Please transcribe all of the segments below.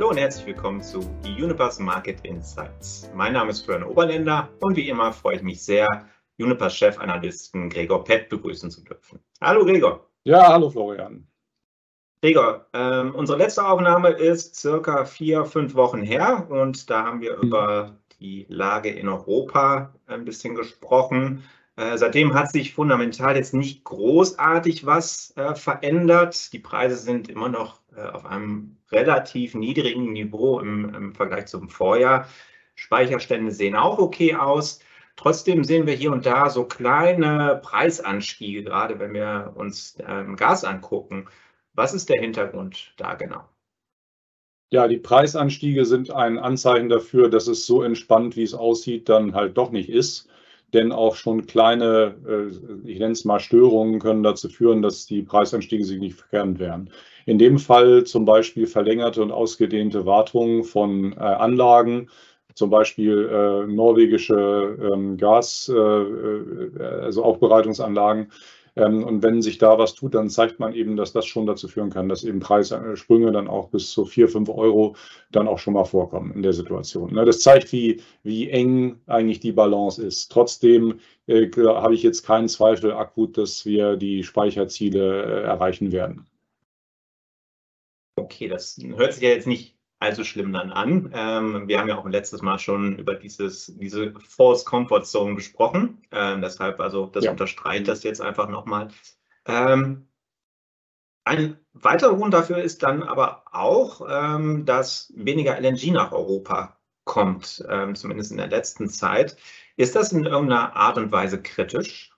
Hallo und herzlich willkommen zu Unipers Market Insights. Mein Name ist Florian Oberländer und wie immer freue ich mich sehr, Unipers Chefanalysten Gregor Pett begrüßen zu dürfen. Hallo Gregor. Ja, hallo Florian. Gregor, ähm, unsere letzte Aufnahme ist circa vier, fünf Wochen her und da haben wir mhm. über die Lage in Europa ein bisschen gesprochen. Äh, seitdem hat sich fundamental jetzt nicht großartig was äh, verändert. Die Preise sind immer noch auf einem relativ niedrigen Niveau im, im, Vergleich zum Vorjahr. Speicherstände sehen auch okay aus. Trotzdem sehen wir hier und da so kleine Preisanstiege, gerade wenn wir uns ähm, Gas angucken. Was ist der Hintergrund da genau? Ja, die Preisanstiege sind ein Anzeichen dafür, dass es so entspannt, wie es aussieht, dann halt doch nicht ist denn auch schon kleine, äh, ich nenne es mal Störungen, können dazu führen, dass die Preisanstiege signifikant werden. In dem Fall zum Beispiel verlängerte und ausgedehnte Wartungen von äh, Anlagen, zum Beispiel äh, norwegische ähm, Gas, also Aufbereitungsanlagen, und wenn sich da was tut, dann zeigt man eben, dass das schon dazu führen kann, dass eben Preissprünge dann auch bis zu 4, 5 Euro dann auch schon mal vorkommen in der Situation. Ne? Das zeigt, wie, wie eng eigentlich die Balance ist. Trotzdem äh, habe ich jetzt keinen Zweifel akut, dass wir die Speicherziele äh, erreichen werden. Okay, das hört sich ja jetzt nicht allzu schlimm dann an. Ähm, wir haben ja auch letztes Mal schon über dieses, diese False Comfort Zone gesprochen. Ähm, deshalb, also das ja. unterstreicht das jetzt einfach nochmal. Ähm, ein weiterer Grund dafür ist dann aber auch, ähm, dass weniger LNG nach Europa kommt, ähm, zumindest in der letzten Zeit. Ist das in irgendeiner Art und Weise kritisch?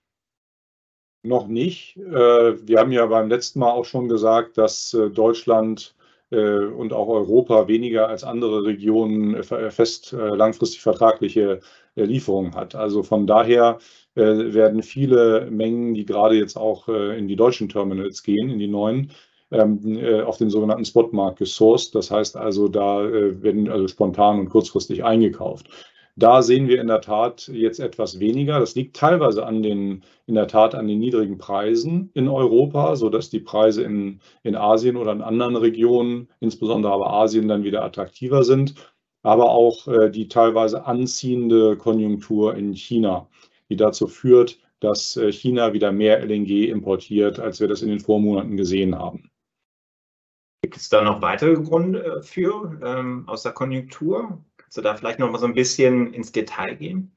Noch nicht. Äh, wir haben ja beim letzten Mal auch schon gesagt, dass äh, Deutschland und auch Europa weniger als andere Regionen äh, fest äh, langfristig vertragliche Lieferungen hat. Also von daher werden viele Mengen, die gerade jetzt auch in die deutschen Terminals gehen, in die neuen, ähm, auf den sogenannten Spotmarkt gesourced. Das heißt also, da werden also spontan und kurzfristig eingekauft. Da sehen wir in der Tat jetzt etwas weniger. Das liegt teilweise an den, in der Tat an den niedrigen Preisen in Europa, sodass die Preise in, in Asien oder in anderen Regionen, insbesondere aber Asien, dann wieder attraktiver sind. Aber auch äh, die teilweise anziehende Konjunktur in China, die dazu führt, dass äh, China wieder mehr LNG importiert, als wir das in den Vormonaten gesehen haben. Gibt es da noch weitere Gründe für ähm, aus der Konjunktur? Kannst du da vielleicht noch mal so ein bisschen ins Detail gehen?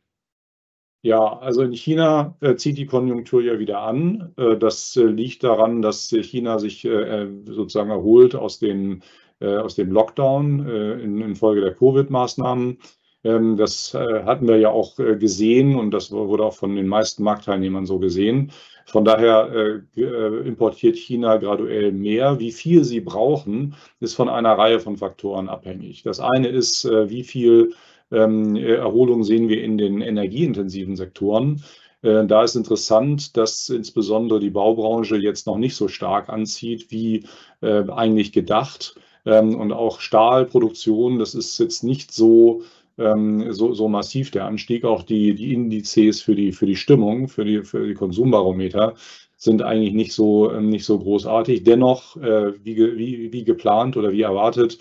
Ja, also in China äh, zieht die Konjunktur ja wieder an. Äh, das äh, liegt daran, dass China sich äh, äh, sozusagen erholt aus, den, äh, aus dem Lockdown in, infolge der Covid-Maßnahmen. Ähm, das hatten wir ja auch gesehen und das wurde auch von den meisten Marktteilnehmern so gesehen. Von daher äh, äh, importiert China graduell mehr. Wie viel sie brauchen, ist von einer Reihe von Faktoren abhängig. Das eine ist, äh, wie viel ähm, Erholung sehen wir in den energieintensiven Sektoren. Äh, da ist interessant, dass insbesondere die Baubranche jetzt noch nicht so stark anzieht wie äh, eigentlich gedacht. Ähm, und auch Stahlproduktion, das ist jetzt nicht so so, so massiv der Anstieg. Auch die, die Indizes für die, für die Stimmung, für die, für die Konsumbarometer sind eigentlich nicht so, ähm, nicht so großartig. Dennoch, äh, wie, wie, wie geplant oder wie erwartet,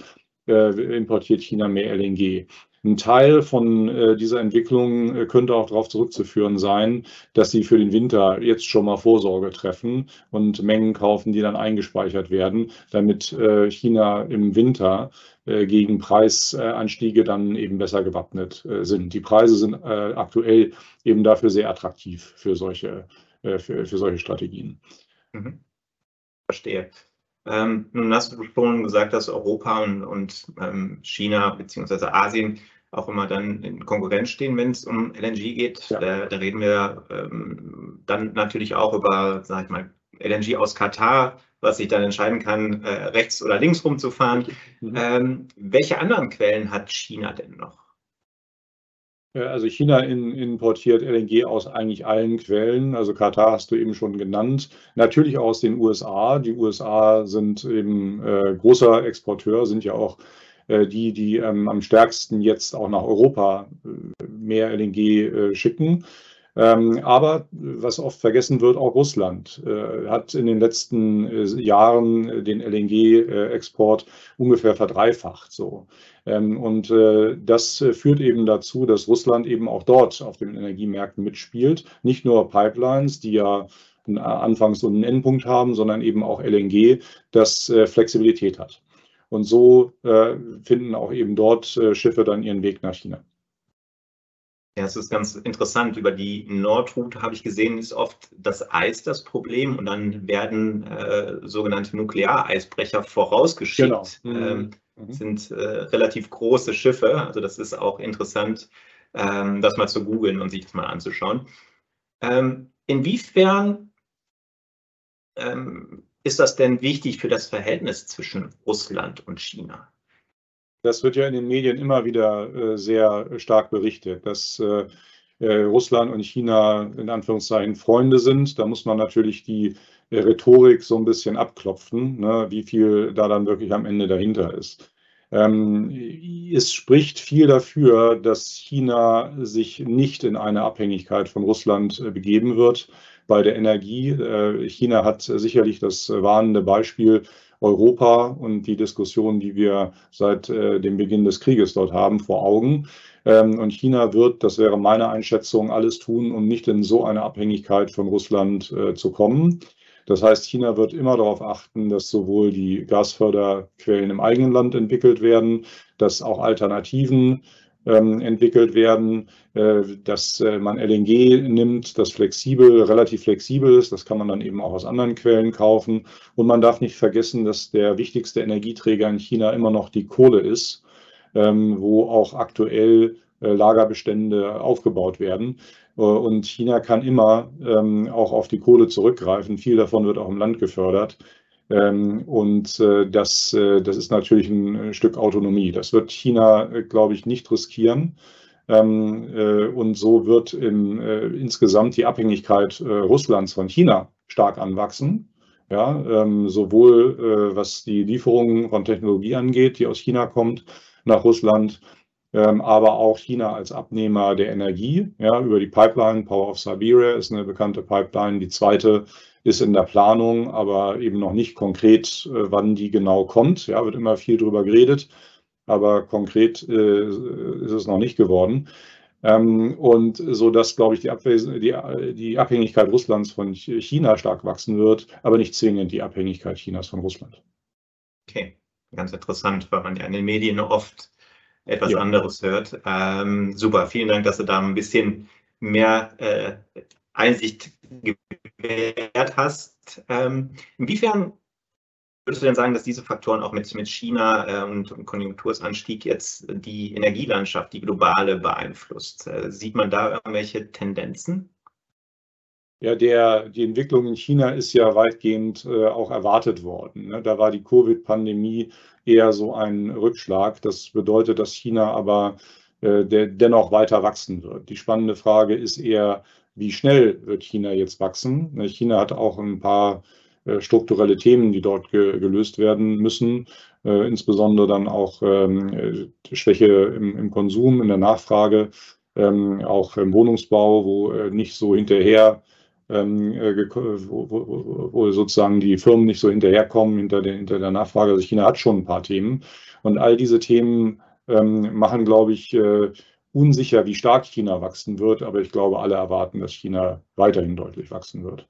äh, importiert China mehr LNG. Ein Teil von äh, dieser Entwicklung äh, könnte auch darauf zurückzuführen sein, dass sie für den Winter jetzt schon mal Vorsorge treffen und Mengen kaufen, die dann eingespeichert werden, damit äh, China im Winter äh, gegen Preisanstiege dann eben besser gewappnet äh, sind. Die Preise sind äh, aktuell eben dafür sehr attraktiv für solche, für, für solche Strategien. Mhm. Verstehe. Ähm, nun hast du schon gesagt, dass Europa und, und ähm, China bzw. Asien auch immer dann in Konkurrenz stehen, wenn es um LNG geht. Ja. Da, da, reden wir ähm, dann natürlich auch über, sag ich mal, LNG aus Katar, was sich dann entscheiden kann, äh, rechts oder links rumzufahren. Mhm. Ähm, welche anderen Quellen hat China denn noch? Also China in, importiert LNG aus eigentlich allen Quellen. Also Katar hast du eben schon genannt. Natürlich aus den USA. Die USA sind eben äh, großer Exporteur, sind ja auch äh, die, die ähm, am stärksten jetzt auch nach Europa äh, mehr LNG äh, schicken. Ähm, aber was oft vergessen wird, auch Russland äh, hat in den letzten äh, Jahren den LNG-Export ungefähr verdreifacht. So. Ähm, und äh, das führt eben dazu, dass Russland eben auch dort auf den Energiemärkten mitspielt. Nicht nur Pipelines, die ja einen Anfangs- und einen Endpunkt haben, sondern eben auch LNG, das Flexibilität hat. Und so finden auch eben dort Schiffe dann ihren Weg nach China. Ja, es ist ganz interessant. Über die Nordroute habe ich gesehen, ist oft das Eis das Problem und dann werden äh, sogenannte Nukleareisbrecher vorausgeschickt. Genau. Ähm, mhm. Sind äh, relativ große Schiffe. Also das ist auch interessant, ähm, das mal zu googeln und sich das mal anzuschauen. Ähm, inwiefern ähm, ist das denn wichtig für das Verhältnis zwischen Russland und China? Das wird ja in den Medien immer wieder äh, sehr stark berichtet, dass äh, äh, Russland und China in Anführungszeichen Freunde sind. Da muss man natürlich die Rhetorik so ein bisschen abklopfen, ne, wie viel da dann wirklich am Ende dahinter ist. Ähm, es spricht viel dafür, dass China sich nicht in eine Abhängigkeit von Russland begeben wird bei der Energie. China hat sicherlich das warnende Beispiel Europa und die Diskussion, die wir seit äh, dem Beginn des Krieges dort haben, vor Augen. Ähm, und China wird, das wäre meine Einschätzung, alles tun, um nicht in so eine Abhängigkeit von Russland äh, zu kommen. Das heißt, China wird immer darauf achten, dass sowohl die Gasförderquellen im eigenen Land entwickelt werden, dass auch Alternativen ähm, entwickelt werden, äh, dass äh, man LNG nimmt, das flexibel, relativ flexibel ist. Das kann man dann eben auch aus anderen Quellen kaufen. Und man darf nicht vergessen, dass der wichtigste Energieträger in China immer noch die Kohle ist, ähm, wo auch aktuell Lagerbestände aufgebaut werden. Und China kann immer ähm, auch auf die Kohle zurückgreifen. Viel davon wird auch im Land gefördert. Ähm, und äh, das, äh, das ist natürlich ein Stück Autonomie. Das wird China, äh, glaube ich, nicht riskieren. Ähm, und so wird im, insgesamt die Abhängigkeit Russlands von China stark anwachsen. Ja, sowohl was die Lieferungen von Technologie angeht, die aus China kommt, nach Russland, aber auch China als Abnehmer der Energie, ja, über die Pipeline Power of Siberia ist eine bekannte Pipeline, die zweite ist in der Planung, aber eben noch nicht konkret, äh, wann die genau kommt. Ja, wird immer viel drüber geredet, aber konkret äh, ist es noch nicht geworden. Ähm, und so dass, glaube ich, die, die, die, Abhängigkeit Russlands von China stark wachsen wird, aber nicht zwingend die Abhängigkeit Chinas von Russland. Okay, ganz interessant, weil man ja in den Medien oft etwas ja. anderes hört. Ähm, super, vielen Dank, dass du da ein bisschen mehr äh, Einsicht gewährt hast. Ähm, inwiefern würdest du denn sagen, dass diese Faktoren auch mit, mit China äh, und, und Konjunktursanstieg jetzt die Energielandschaft, die globale beeinflusst? Äh, sieht man da irgendwelche Tendenzen? Ja, der, die Entwicklung in China ist ja weitgehend äh, auch erwartet worden. Ne? Da war die Covid-Pandemie eher so ein Rückschlag. Das bedeutet, dass China aber äh, der, dennoch weiter wachsen wird. Die spannende Frage ist eher, wie schnell wird China jetzt wachsen? Ne, China hat auch ein paar äh, strukturelle Themen, die dort ge gelöst werden müssen, äh, insbesondere dann auch ähm, äh, Schwäche im, im, Konsum, in der Nachfrage, ähm, auch im Wohnungsbau, wo äh, nicht so hinterher, wo, wo, wo, sozusagen die Firmen nicht so hinterherkommen hinter der, hinter der Nachfrage. Also China hat schon ein paar Themen und all diese Themen ähm, machen, glaube ich, äh, unsicher, wie stark China wachsen wird, aber ich glaube, alle erwarten, dass China weiterhin deutlich wachsen wird.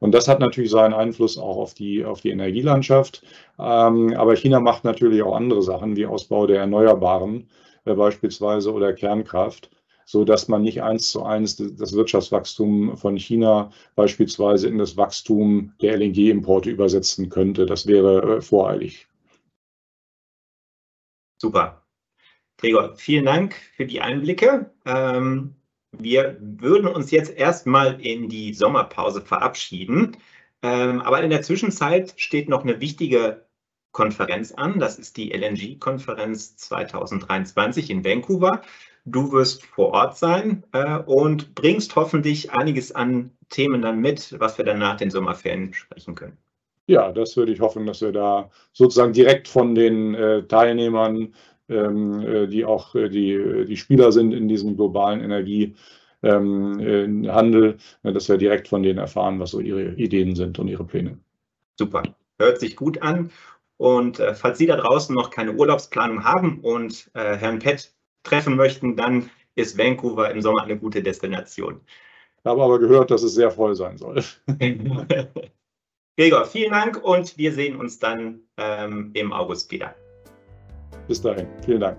Und das hat natürlich seinen Einfluss auch auf die, auf die Energielandschaft. Ähm, aber China macht natürlich auch andere Sachen wie Ausbau der Erneuerbaren äh, beispielsweise oder Kernkraft, so dass man nicht eins zu eins das Wirtschaftswachstum von China beispielsweise in das Wachstum der LNG-Importe übersetzen könnte. Das wäre äh, voreilig. Super. Gregor, vielen Dank für die Einblicke. Ähm, wir würden uns jetzt erstmal in die Sommerpause verabschieden. Ähm, aber in der Zwischenzeit steht noch eine wichtige Konferenz an. Das ist die LNG-Konferenz 2023 in Vancouver. Du wirst vor Ort sein äh, und bringst hoffentlich einiges an Themen dann mit, was wir dann nach den Sommerferien sprechen können. Ja, das würde ich hoffen, dass wir da sozusagen direkt von den äh, Teilnehmern ähm, äh, die auch äh, die, die Spieler sind in diesem globalen Energiemarkt, ähm, Handel, dass wir direkt von denen erfahren, was so ihre Ideen sind und ihre Pläne. Super, hört sich gut an. Und äh, falls Sie da draußen noch keine Urlaubsplanung haben und äh, Herrn Pett treffen möchten, dann ist Vancouver im Sommer eine gute Destination. Ich habe aber gehört, dass es sehr voll sein soll. Gregor, vielen Dank und wir sehen uns dann ähm, im August wieder. Bis dahin, vielen Dank.